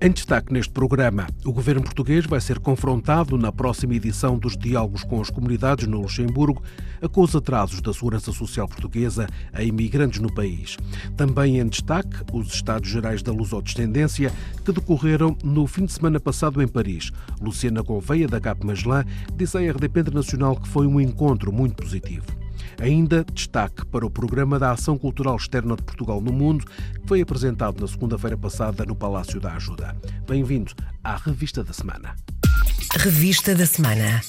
Em destaque neste programa, o governo português vai ser confrontado na próxima edição dos diálogos com as comunidades no Luxemburgo com os atrasos da segurança social portuguesa a imigrantes no país. Também em destaque, os Estados Gerais da Lusodescendência que decorreram no fim de semana passado em Paris. Luciana Gouveia, da CAP Magelã, disse à RDP Internacional que foi um encontro muito positivo. Ainda destaque para o programa da Ação Cultural Externa de Portugal no Mundo, que foi apresentado na segunda-feira passada no Palácio da Ajuda. Bem-vindo à Revista da Semana. Revista da Semana.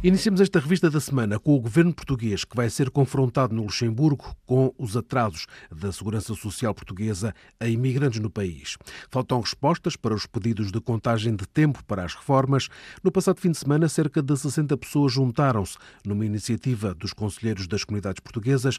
Iniciamos esta revista da semana com o governo português, que vai ser confrontado no Luxemburgo com os atrasos da segurança social portuguesa a imigrantes no país. Faltam respostas para os pedidos de contagem de tempo para as reformas. No passado fim de semana, cerca de 60 pessoas juntaram-se numa iniciativa dos conselheiros das comunidades portuguesas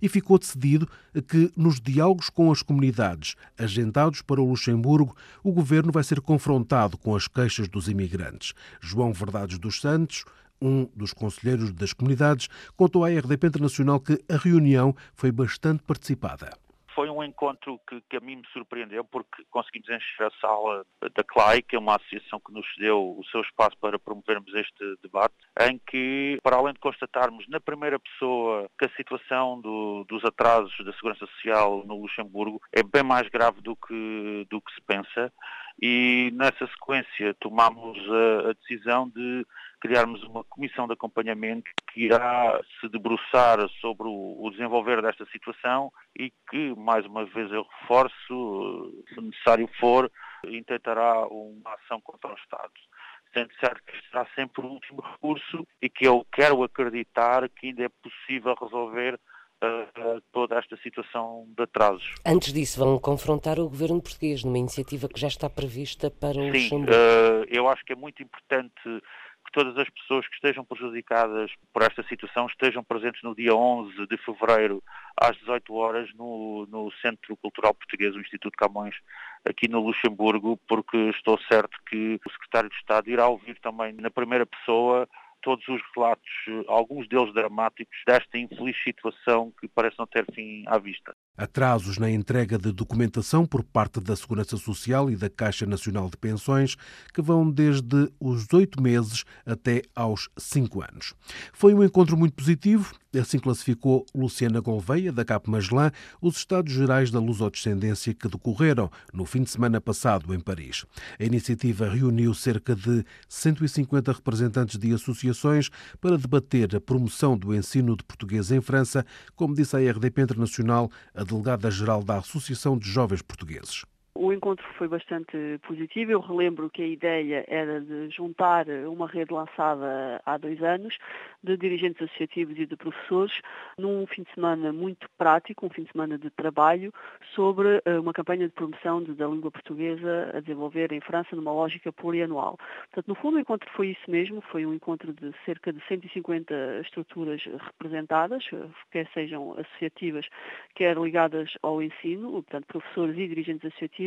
e ficou decidido que, nos diálogos com as comunidades agendados para o Luxemburgo, o governo vai ser confrontado com as queixas dos imigrantes. João Verdades dos Santos, um dos conselheiros das comunidades, contou à RDP Internacional que a reunião foi bastante participada. Foi um encontro que, que, a mim me surpreendeu porque conseguimos encher a sala da CLAI, que é uma associação que nos deu o seu espaço para promovermos este debate, em que, para além de constatarmos na primeira pessoa que a situação do, dos atrasos da segurança social no Luxemburgo é bem mais grave do que, do que se pensa, e nessa sequência tomámos a, a decisão de criarmos uma comissão de acompanhamento que irá se debruçar sobre o, desenvolver desta situação e que, mais uma vez eu reforço, se necessário for, intentará uma ação contra o Estado. Sendo certo que será sempre o último recurso e que eu quero acreditar que ainda é possível resolver uh, toda esta situação de atrasos. Antes disso, vão confrontar o governo português numa iniciativa que já está prevista para o Sim, uh, eu acho que é muito importante todas as pessoas que estejam prejudicadas por esta situação estejam presentes no dia 11 de fevereiro às 18 horas no, no Centro Cultural Português, o Instituto Camões, aqui no Luxemburgo, porque estou certo que o Secretário de Estado irá ouvir também na primeira pessoa todos os relatos, alguns deles dramáticos, desta infeliz situação que parece não ter fim à vista. Atrasos na entrega de documentação por parte da Segurança Social e da Caixa Nacional de Pensões, que vão desde os oito meses até aos cinco anos. Foi um encontro muito positivo, assim classificou Luciana Gouveia, da CAP Magelã, os Estados Gerais da Lusodescendência que decorreram no fim de semana passado em Paris. A iniciativa reuniu cerca de 150 representantes de associações para debater a promoção do ensino de português em França, como disse a RDP Internacional, a delegada-geral da Associação de Jovens Portugueses. O encontro foi bastante positivo. Eu relembro que a ideia era de juntar uma rede lançada há dois anos de dirigentes associativos e de professores num fim de semana muito prático, um fim de semana de trabalho, sobre eh, uma campanha de promoção da língua portuguesa a desenvolver em França numa lógica plurianual. Portanto, no fundo, o encontro foi isso mesmo, foi um encontro de cerca de 150 estruturas representadas, quer sejam associativas, quer ligadas ao ensino, portanto, professores e dirigentes associativos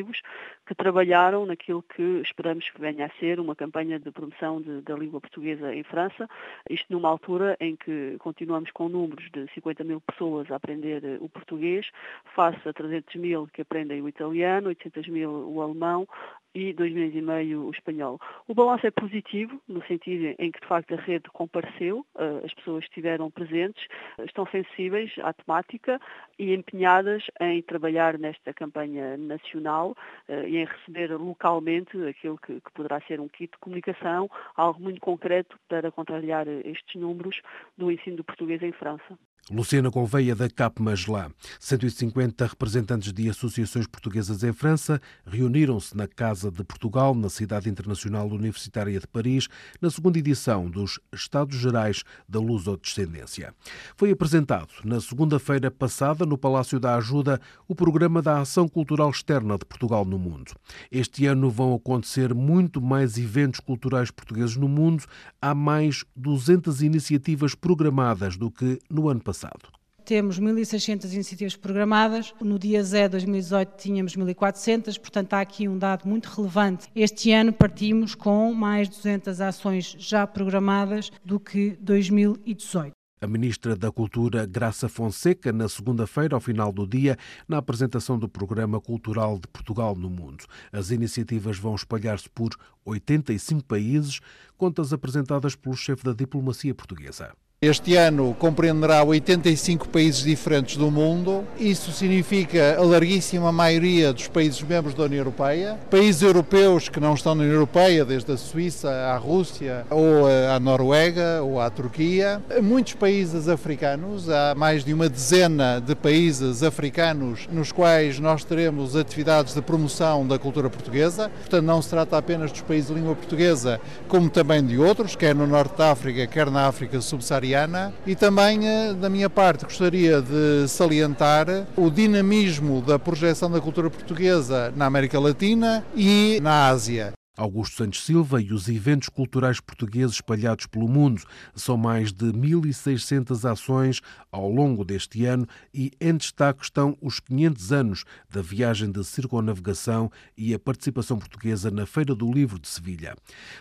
que trabalharam naquilo que esperamos que venha a ser uma campanha de promoção de, da língua portuguesa em França, isto numa altura em que continuamos com números de 50 mil pessoas a aprender eh, o português, face a 300 mil que aprendem o italiano, 800 mil o alemão, e 2 milhões e meio o espanhol. O balanço é positivo, no sentido em que, de facto, a rede compareceu, eh, as pessoas estiveram presentes, estão sensíveis à temática e empenhadas em trabalhar nesta campanha nacional eh, e em receber localmente aquilo que, que poderá ser um kit de comunicação, algo muito concreto para contrariar estes números do ensino do português em França. Luciana Gouveia, da CAP Magelã. 150 representantes de associações portuguesas em França reuniram-se na Casa de Portugal, na Cidade Internacional Universitária de Paris, na segunda edição dos Estados Gerais da Lusodescendência. Foi apresentado na segunda-feira passada, no Palácio da Ajuda, o programa da Ação Cultural Externa de Portugal no mundo. Este ano vão acontecer muito mais eventos culturais portugueses no mundo. Há mais 200 iniciativas programadas do que no ano passado temos 1.600 iniciativas programadas, no dia Z 2018 tínhamos 1.400, portanto há aqui um dado muito relevante. Este ano partimos com mais 200 ações já programadas do que 2018. A Ministra da Cultura, Graça Fonseca, na segunda-feira, ao final do dia, na apresentação do Programa Cultural de Portugal no Mundo. As iniciativas vão espalhar-se por 85 países, contas apresentadas pelo chefe da diplomacia portuguesa. Este ano compreenderá 85 países diferentes do mundo. Isso significa a larguíssima maioria dos países membros da União Europeia. Países europeus que não estão na União Europeia, desde a Suíça à Rússia, ou à Noruega, ou à Turquia. Muitos países africanos, há mais de uma dezena de países africanos nos quais nós teremos atividades de promoção da cultura portuguesa. Portanto, não se trata apenas dos países de língua portuguesa, como também de outros, quer no Norte da África, quer na África subsaariana e também, eh, da minha parte, gostaria de salientar o dinamismo da projeção da cultura portuguesa na América Latina e na Ásia. Augusto Santos Silva e os eventos culturais portugueses espalhados pelo mundo. São mais de 1.600 ações ao longo deste ano e em destaque estão os 500 anos da viagem de circunnavegação e a participação portuguesa na Feira do Livro de Sevilha.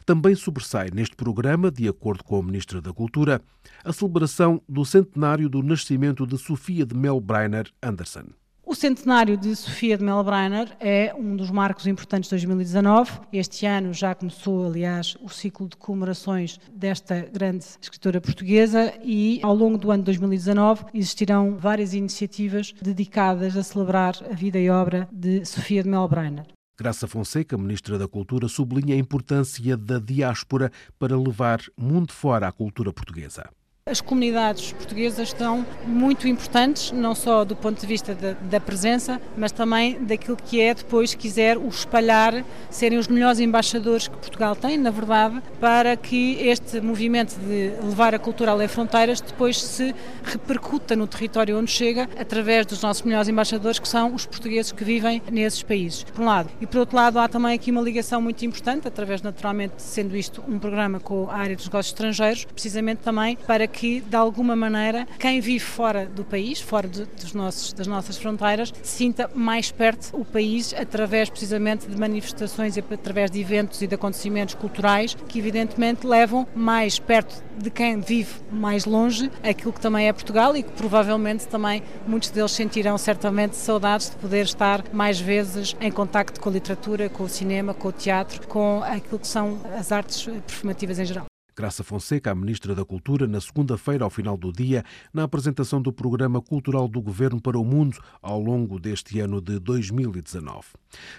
Também sobressai neste programa, de acordo com a Ministra da Cultura, a celebração do centenário do nascimento de Sofia de Melbreiner Anderson. O centenário de Sofia de Melbrenner é um dos marcos importantes de 2019. Este ano já começou, aliás, o ciclo de comemorações desta grande escritora portuguesa e ao longo do ano de 2019 existirão várias iniciativas dedicadas a celebrar a vida e obra de Sofia de Melbrenner. Graça Fonseca, Ministra da Cultura, sublinha a importância da diáspora para levar mundo fora a cultura portuguesa. As comunidades portuguesas estão muito importantes, não só do ponto de vista da, da, presença, mas também daquilo que é depois, quiser, o espalhar, serem os melhores embaixadores que Portugal tem, na verdade, para que este movimento de levar a cultura além fronteiras depois se repercuta no território onde chega, através dos nossos melhores embaixadores, que são os portugueses que vivem nesses países, por um lado. E por outro lado, há também aqui uma ligação muito importante, através, naturalmente, sendo isto um programa com a área dos negócios estrangeiros, precisamente também para que, de alguma maneira, quem vive fora do país, fora de, dos nossos, das nossas fronteiras, sinta mais perto o país através precisamente de manifestações e através de eventos e de acontecimentos culturais que, evidentemente, levam mais perto de quem vive mais longe aquilo que também é Portugal e que provavelmente também muitos deles sentirão certamente saudades de poder estar mais vezes em contacto com a literatura, com o cinema, com o teatro, com aquilo que são as artes performativas em geral. Graça Fonseca, a Ministra da Cultura, na segunda-feira, ao final do dia, na apresentação do Programa Cultural do Governo para o Mundo ao longo deste ano de 2019.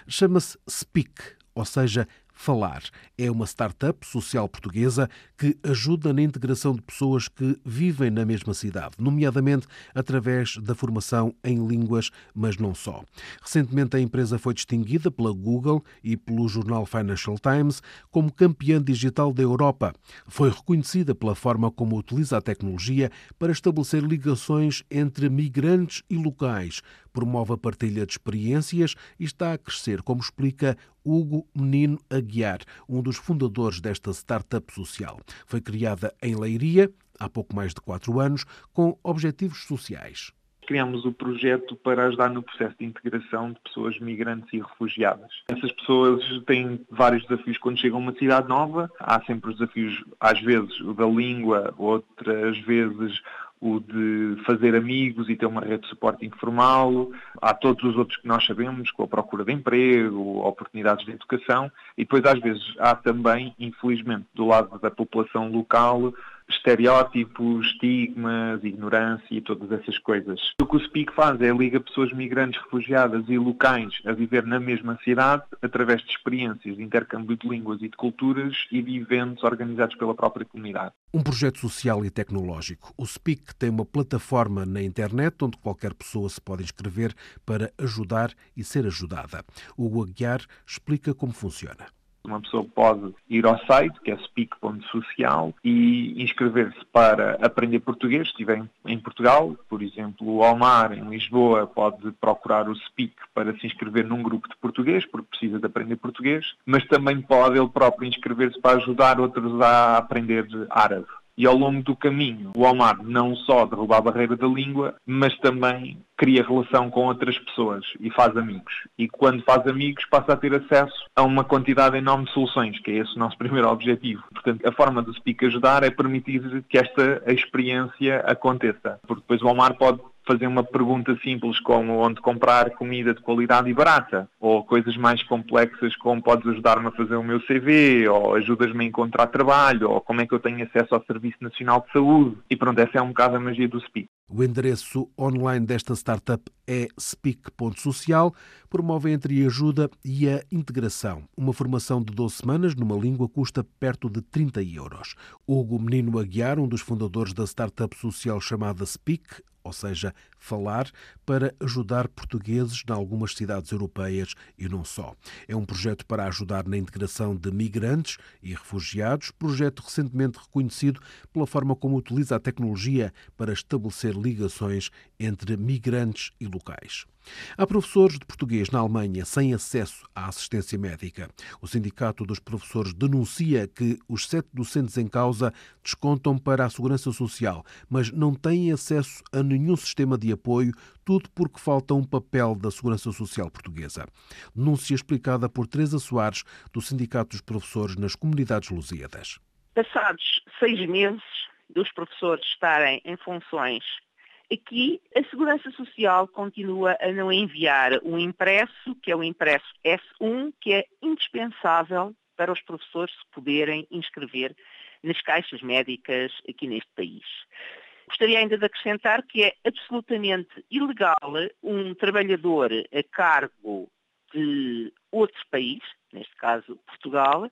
Chama-se SPEAK, ou seja, Falar é uma startup social portuguesa que ajuda na integração de pessoas que vivem na mesma cidade, nomeadamente através da formação em línguas, mas não só. Recentemente, a empresa foi distinguida pela Google e pelo jornal Financial Times como campeã digital da Europa. Foi reconhecida pela forma como utiliza a tecnologia para estabelecer ligações entre migrantes e locais, promove a partilha de experiências e está a crescer, como explica Hugo Menino Aguiar, um dos fundadores desta startup social. Foi criada em Leiria há pouco mais de quatro anos, com objetivos sociais criamos o projeto para ajudar no processo de integração de pessoas migrantes e refugiadas. Essas pessoas têm vários desafios quando chegam a uma cidade nova. Há sempre os desafios, às vezes, da língua, outras vezes o de fazer amigos e ter uma rede de suporte informal. Há todos os outros que nós sabemos, com a procura de emprego, oportunidades de educação. E depois, às vezes, há também, infelizmente, do lado da população local, estereótipos, estigmas, ignorância e todas essas coisas. O que o SPIC faz é liga pessoas migrantes, refugiadas e locais a viver na mesma cidade através de experiências de intercâmbio de línguas e de culturas e de eventos organizados pela própria comunidade. Um projeto social e tecnológico. O SPIC tem uma plataforma na internet onde qualquer pessoa se pode inscrever para ajudar e ser ajudada. O Aguiar explica como funciona. Uma pessoa pode ir ao site, que é speak.social, e inscrever-se para aprender português, se estiver em Portugal. Por exemplo, o Almar, em Lisboa, pode procurar o Speak para se inscrever num grupo de português, porque precisa de aprender português, mas também pode ele próprio inscrever-se para ajudar outros a aprender árabe E ao longo do caminho, o Omar não só derruba a barreira da língua, mas também cria relação com outras pessoas e faz amigos. E quando faz amigos, passa a ter acesso a uma quantidade enorme de soluções, que é esse o nosso primeiro objetivo. Portanto, a forma do Speak ajudar é permitir que esta experiência aconteça. Porque depois o Omar pode fazer uma pergunta simples como onde comprar comida de qualidade e barata, ou coisas mais complexas como podes ajudar-me a fazer o meu CV, ou ajudas-me a encontrar trabalho, ou como é que eu tenho acesso ao Serviço Nacional de Saúde. E pronto, essa é um bocado a magia do Speak. O endereço online desta startup é speak.social, promove a entreajuda e a integração. Uma formação de 12 semanas numa língua custa perto de 30 euros. Hugo Menino Aguiar, um dos fundadores da startup social chamada Speak, ou seja, falar, para ajudar portugueses em algumas cidades europeias e não só. É um projeto para ajudar na integração de migrantes e refugiados, projeto recentemente reconhecido pela forma como utiliza a tecnologia para estabelecer ligações entre migrantes e locais. Há professores de português na Alemanha sem acesso à assistência médica. O Sindicato dos Professores denuncia que os sete docentes em causa descontam para a Segurança Social, mas não têm acesso a nenhum sistema de apoio, tudo porque falta um papel da Segurança Social portuguesa. Denúncia explicada por Teresa Soares, do Sindicato dos Professores nas Comunidades Lusíadas. Passados seis meses dos professores estarem em funções Aqui a Segurança Social continua a não enviar um impresso, que é o impresso S1, que é indispensável para os professores se poderem inscrever nas caixas médicas aqui neste país. Gostaria ainda de acrescentar que é absolutamente ilegal um trabalhador a cargo de outro país, neste caso Portugal,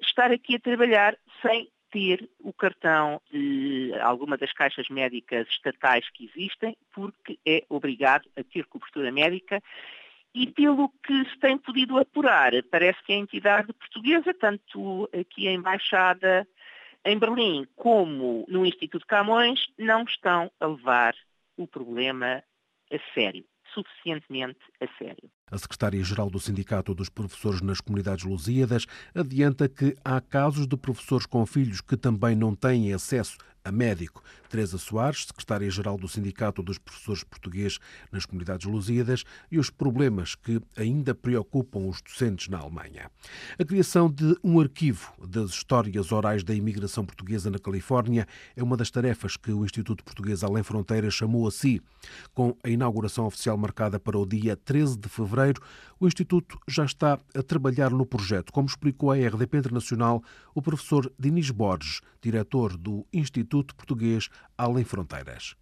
estar aqui a trabalhar sem ter o cartão de alguma das caixas médicas estatais que existem, porque é obrigado a ter cobertura médica e pelo que se tem podido apurar, parece que a entidade portuguesa, tanto aqui a Embaixada em Berlim como no Instituto Camões, não estão a levar o problema a sério suficientemente a sério. A secretária-geral do Sindicato dos Professores nas Comunidades Lusíadas adianta que há casos de professores com filhos que também não têm acesso a médico. Teresa Soares, secretária-geral do Sindicato dos Professores Portugueses nas Comunidades Lusíadas, e os problemas que ainda preocupam os docentes na Alemanha. A criação de um arquivo das histórias orais da imigração portuguesa na Califórnia é uma das tarefas que o Instituto Português Além Fronteiras chamou a si. Com a inauguração oficial marcada para o dia 13 de fevereiro, o Instituto já está a trabalhar no projeto, como explicou à RDP Internacional o professor Dinis Borges, diretor do Instituto Português Além Fronteiras.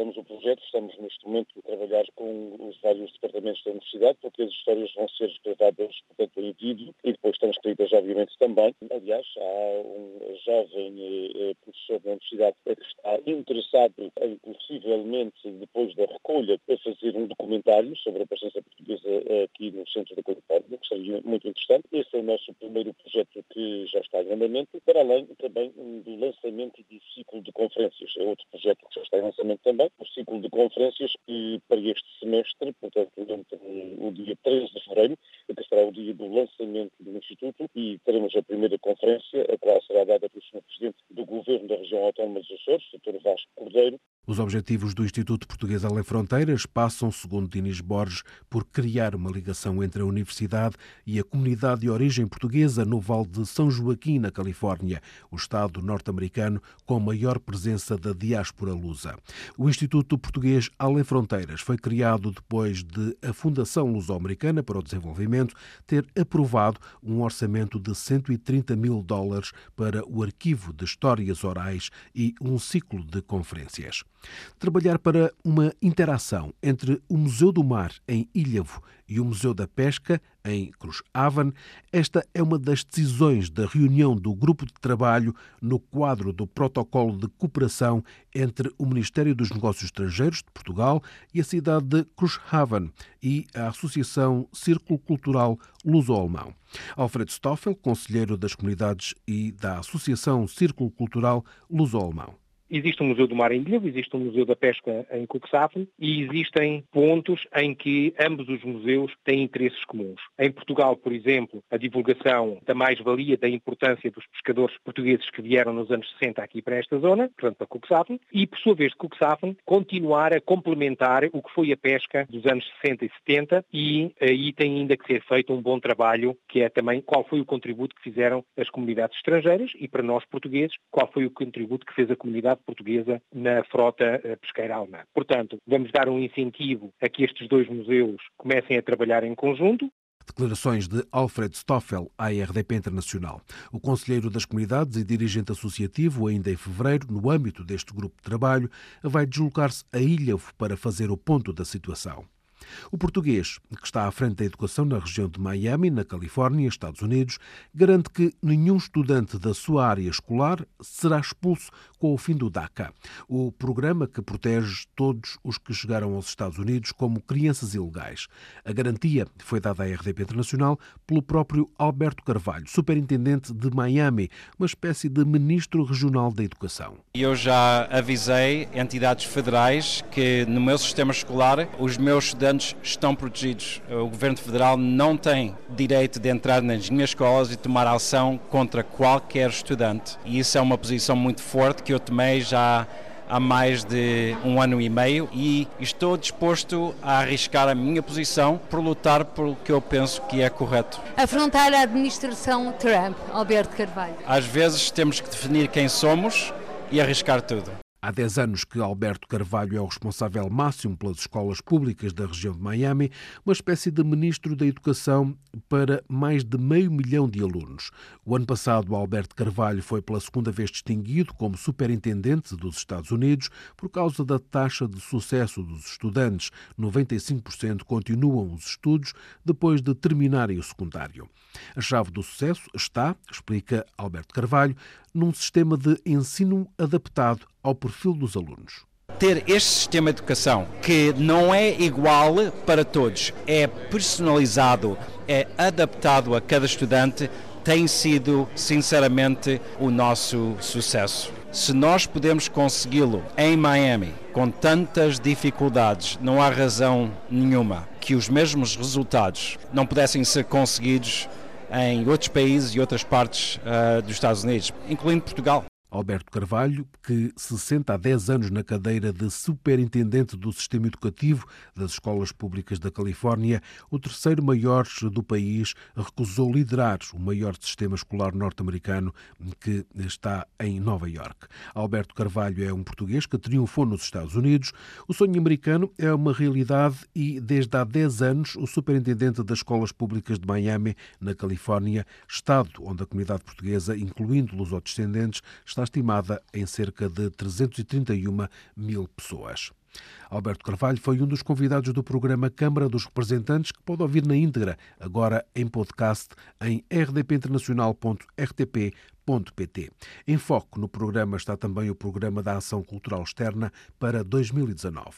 Começamos o projeto, estamos neste momento a trabalhar com os vários departamentos da universidade, porque as histórias vão ser gravadas, portanto, em vídeo e depois estão escritas, obviamente, também. Aliás, há um jovem eh, professor da universidade que está interessado possivelmente, depois da recolha, a fazer um documentário sobre a presença portuguesa aqui no centro da Califórnia, que seria muito interessante. Esse é o nosso primeiro projeto que já está em andamento, para além também do lançamento do ciclo de conferências. É outro projeto que já está em lançamento também, o ciclo de conferências que para este semestre, portanto, entre o dia 13 de fevereiro, que será o dia do lançamento do Instituto, e teremos a primeira conferência, a qual será dada pelo Sr. Presidente do Governo da Região Autónoma dos Açores, Dr. Vasco Cordeiro, os objetivos do Instituto Português Além Fronteiras passam, segundo Dinis Borges, por criar uma ligação entre a universidade e a comunidade de origem portuguesa no Vale de São Joaquim, na Califórnia, o estado norte-americano com maior presença da diáspora lusa. O Instituto Português Além Fronteiras foi criado depois de a Fundação Luso-Americana para o Desenvolvimento ter aprovado um orçamento de 130 mil dólares para o arquivo de histórias orais e um ciclo de conferências. Trabalhar para uma interação entre o Museu do Mar, em Ilhavo, e o Museu da Pesca, em Cruzhaven, esta é uma das decisões da reunião do grupo de trabalho no quadro do protocolo de cooperação entre o Ministério dos Negócios Estrangeiros de Portugal e a cidade de Cruzhaven e a Associação Círculo Cultural Luso-Alemão. Alfredo Stoffel, conselheiro das comunidades e da Associação Círculo Cultural Luso-Alemão. Existe um Museu do Mar em Ilhavo, existe um Museu da Pesca em Cuxhaven e existem pontos em que ambos os museus têm interesses comuns. Em Portugal, por exemplo, a divulgação da mais-valia da importância dos pescadores portugueses que vieram nos anos 60 aqui para esta zona, portanto para Cuxhaven, e por sua vez de Cuxhaven continuar a complementar o que foi a pesca dos anos 60 e 70 e aí tem ainda que ser feito um bom trabalho que é também qual foi o contributo que fizeram as comunidades estrangeiras e para nós portugueses qual foi o contributo que fez a comunidade portuguesa na frota eh, pesqueira alemã. Portanto, vamos dar um incentivo a que estes dois museus comecem a trabalhar em conjunto Declarações de Alfred Stoffel à RDP Internacional. O Conselheiro das Comunidades e dirigente associativo, ainda em fevereiro, no âmbito deste grupo de trabalho, vai deslocar-se a Ilhavo para fazer o ponto da situação. O português, que está à frente da educação na região de Miami, na Califórnia, Estados Unidos, garante que nenhum estudante da sua área escolar será expulso com o fim do DACA, o programa que protege todos os que chegaram aos Estados Unidos como crianças ilegais. A garantia foi dada à RDP Internacional pelo próprio Alberto Carvalho, superintendente de Miami, uma espécie de ministro regional da educação. Eu já avisei entidades federais que no meu sistema escolar os meus estudantes estão protegidos. O Governo Federal não tem direito de entrar nas minhas escolas e tomar ação contra qualquer estudante. E isso é uma posição muito forte que eu tomei já há mais de um ano e meio e estou disposto a arriscar a minha posição por lutar pelo que eu penso que é correto. Afrontar a administração Trump, Alberto Carvalho. Às vezes temos que definir quem somos e arriscar tudo. Há 10 anos que Alberto Carvalho é o responsável máximo pelas escolas públicas da região de Miami, uma espécie de ministro da Educação para mais de meio milhão de alunos. O ano passado, Alberto Carvalho foi pela segunda vez distinguido como superintendente dos Estados Unidos por causa da taxa de sucesso dos estudantes. 95% continuam os estudos depois de terminarem o secundário. A chave do sucesso está, explica Alberto Carvalho, num sistema de ensino adaptado ao perfil dos alunos ter este sistema de educação que não é igual para todos, é personalizado, é adaptado a cada estudante, tem sido, sinceramente, o nosso sucesso. Se nós podemos consegui-lo em Miami, com tantas dificuldades, não há razão nenhuma que os mesmos resultados não pudessem ser conseguidos em outros países e outras partes uh, dos Estados Unidos, incluindo Portugal. Alberto Carvalho, que se senta há 10 anos na cadeira de superintendente do sistema educativo das escolas públicas da Califórnia, o terceiro maior do país, recusou liderar o maior sistema escolar norte-americano que está em Nova York. Alberto Carvalho é um português que triunfou nos Estados Unidos. O sonho americano é uma realidade e, desde há 10 anos, o superintendente das escolas públicas de Miami, na Califórnia, estado onde a comunidade portuguesa, incluindo os descendentes, está está estimada em cerca de 331 mil pessoas. Alberto Carvalho foi um dos convidados do programa Câmara dos Representantes, que pode ouvir na íntegra, agora em podcast, em rdpinternacional.rtp.pt. Em foco no programa está também o Programa da Ação Cultural Externa para 2019.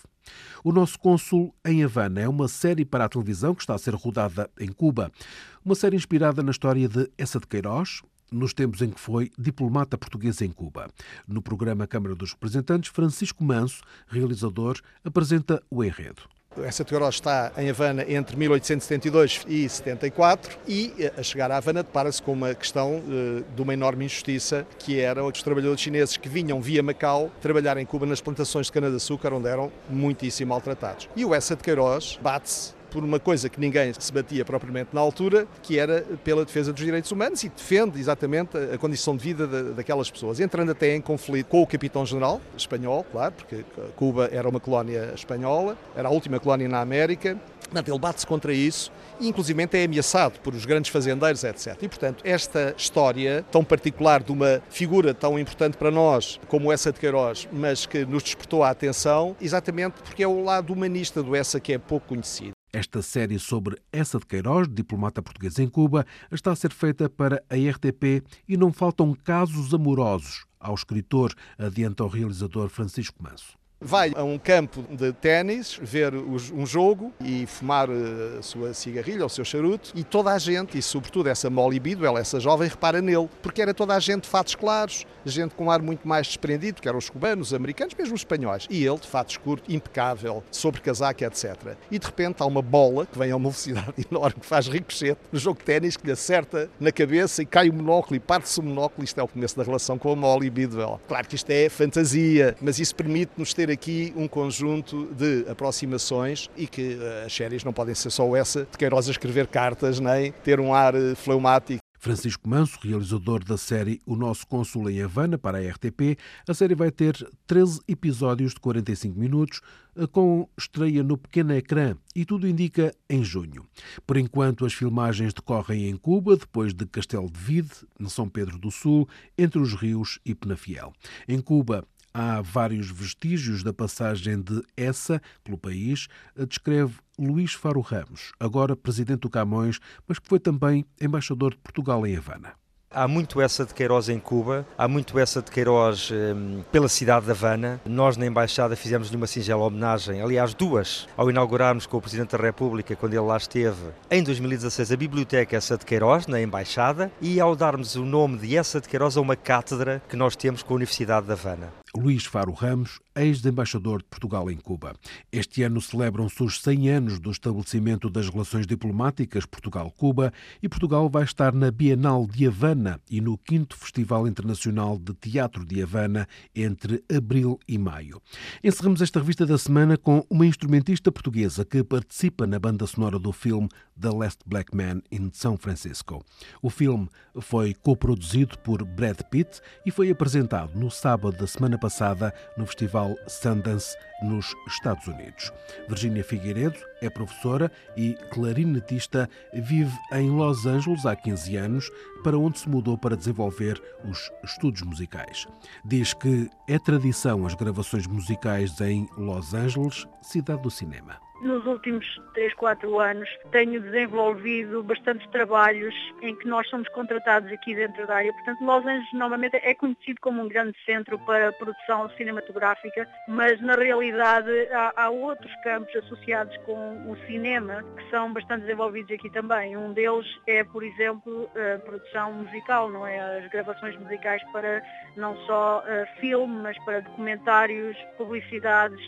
O nosso Cônsul em Havana é uma série para a televisão que está a ser rodada em Cuba. Uma série inspirada na história de Essa de Queiroz, nos tempos em que foi diplomata português em Cuba. No programa Câmara dos Representantes, Francisco Manso, realizador, apresenta o enredo. Essa Queiroz está em Havana entre 1872 e 74 e, eh, a chegar à Havana, depara-se com uma questão uh, de uma enorme injustiça, que eram os trabalhadores chineses que vinham via Macau trabalhar em Cuba nas plantações de cana-de-açúcar, onde eram muitíssimo maltratados. E o Essa de Queiroz bate-se por uma coisa que ninguém se batia propriamente na altura, que era pela defesa dos direitos humanos e defende exatamente a condição de vida daquelas pessoas, entrando até em conflito com o capitão-general espanhol, claro, porque Cuba era uma colónia espanhola, era a última colónia na América, Portanto, ele bate-se contra isso e, inclusive, é ameaçado por os grandes fazendeiros, etc. E, portanto, esta história tão particular de uma figura tão importante para nós como essa de Queiroz, mas que nos despertou a atenção, exatamente porque é o lado humanista do essa que é pouco conhecido. Esta série sobre essa de Queiroz, diplomata português em Cuba, está a ser feita para a RTP e não faltam casos amorosos ao escritor, adianta o realizador Francisco Manso. Vai a um campo de ténis ver um jogo e fumar eh, a sua cigarrilha, o seu charuto, e toda a gente, e sobretudo essa Molly Bidwell, essa jovem, repara nele, porque era toda a gente de fatos claros, gente com um ar muito mais desprendido, que eram os cubanos, os americanos, mesmo os espanhóis, e ele de fatos curtos, impecável, sobre casaca, etc. E de repente há uma bola que vem a uma velocidade enorme, que faz ricochete no jogo de ténis, que lhe acerta na cabeça e cai o monóculo e parte-se o monóculo. Isto é o começo da relação com a Molly Bidwell. Claro que isto é fantasia, mas isso permite-nos ter aqui um conjunto de aproximações e que uh, as séries não podem ser só essa de Queiroz a escrever cartas, nem ter um ar uh, fleumático. Francisco Manso, realizador da série O Nosso Cônsul em Havana para a RTP, a série vai ter 13 episódios de 45 minutos, eh, com estreia no pequeno ecrã e tudo indica em junho. Por enquanto, as filmagens decorrem em Cuba, depois de Castelo de Vide, no São Pedro do Sul, entre os rios e Penafiel. Em Cuba, Há vários vestígios da passagem de essa pelo país, descreve Luís Faro Ramos, agora presidente do Camões, mas que foi também embaixador de Portugal em Havana. Há muito essa de Queiroz em Cuba, há muito essa de Queiroz um, pela cidade de Havana. Nós, na Embaixada, fizemos-lhe uma singela homenagem, aliás, duas, ao inaugurarmos com o Presidente da República, quando ele lá esteve, em 2016, a Biblioteca Essa de Queiroz, na Embaixada, e ao darmos o nome de Essa de Queiroz a uma cátedra que nós temos com a Universidade de Havana. Luís Faro Ramos, ex-embaixador de Portugal em Cuba. Este ano celebram-se os 100 anos do estabelecimento das relações diplomáticas Portugal-Cuba e Portugal vai estar na Bienal de Havana e no 5 Festival Internacional de Teatro de Havana entre abril e maio. Encerramos esta revista da semana com uma instrumentista portuguesa que participa na banda sonora do filme The Last Black Man in São Francisco. O filme foi coproduzido por Brad Pitt e foi apresentado no sábado da semana passada no Festival Sundance, nos Estados Unidos. Virginia Figueiredo é professora e clarinetista, vive em Los Angeles há 15 anos, para onde se mudou para desenvolver os estudos musicais. Diz que é tradição as gravações musicais em Los Angeles, cidade do cinema nos últimos 3, 4 anos tenho desenvolvido bastantes trabalhos em que nós somos contratados aqui dentro da área. Portanto, Los Angeles normalmente é conhecido como um grande centro para produção cinematográfica, mas na realidade há, há outros campos associados com o cinema que são bastante desenvolvidos aqui também. Um deles é, por exemplo, a produção musical, não é? As gravações musicais para não só uh, filme, mas para documentários, publicidades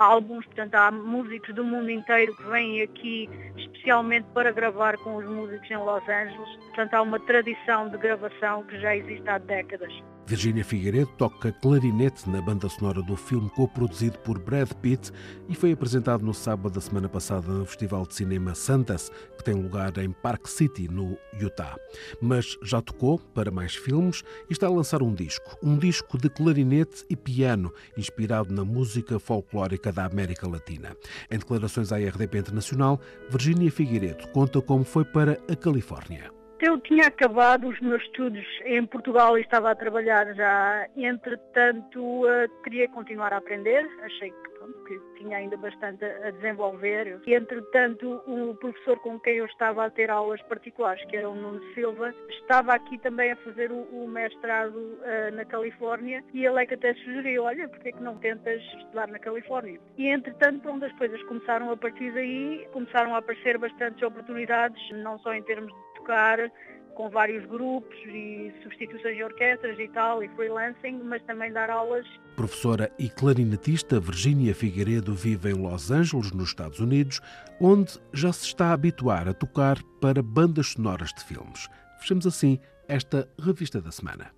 álbuns, portanto há músicos do mundo inteiro que vêm aqui especialmente para gravar com os músicos em Los Angeles, portanto há uma tradição de gravação que já existe há décadas. Virginia Figueiredo toca clarinete na banda sonora do filme co-produzido por Brad Pitt e foi apresentado no sábado da semana passada no Festival de Cinema Santas, que tem lugar em Park City, no Utah. Mas já tocou para mais filmes e está a lançar um disco, um disco de clarinete e piano, inspirado na música folclórica da América Latina. Em declarações à RDP Internacional, Virginia Figueiredo conta como foi para a Califórnia. Eu tinha acabado os meus estudos em Portugal e estava a trabalhar já. Entretanto, uh, queria continuar a aprender. Achei que, pronto, que tinha ainda bastante a desenvolver. E, entretanto, o professor com quem eu estava a ter aulas particulares, que era o Nuno Silva, estava aqui também a fazer o, o mestrado uh, na Califórnia e ele é que até sugeriu, olha, porque é que não tentas estudar na Califórnia? E, entretanto, pronto, as coisas começaram a partir daí, começaram a aparecer bastantes oportunidades, não só em termos de tocar com vários grupos e substituições de orquestras e tal, e freelancing, mas também dar aulas. Professora e clarinetista Virginia Figueiredo vive em Los Angeles, nos Estados Unidos, onde já se está a habituar a tocar para bandas sonoras de filmes. Fechamos assim esta revista da semana.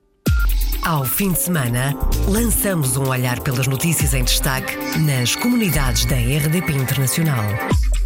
Ao fim de semana, lançamos um olhar pelas notícias em destaque nas comunidades da RDP Internacional.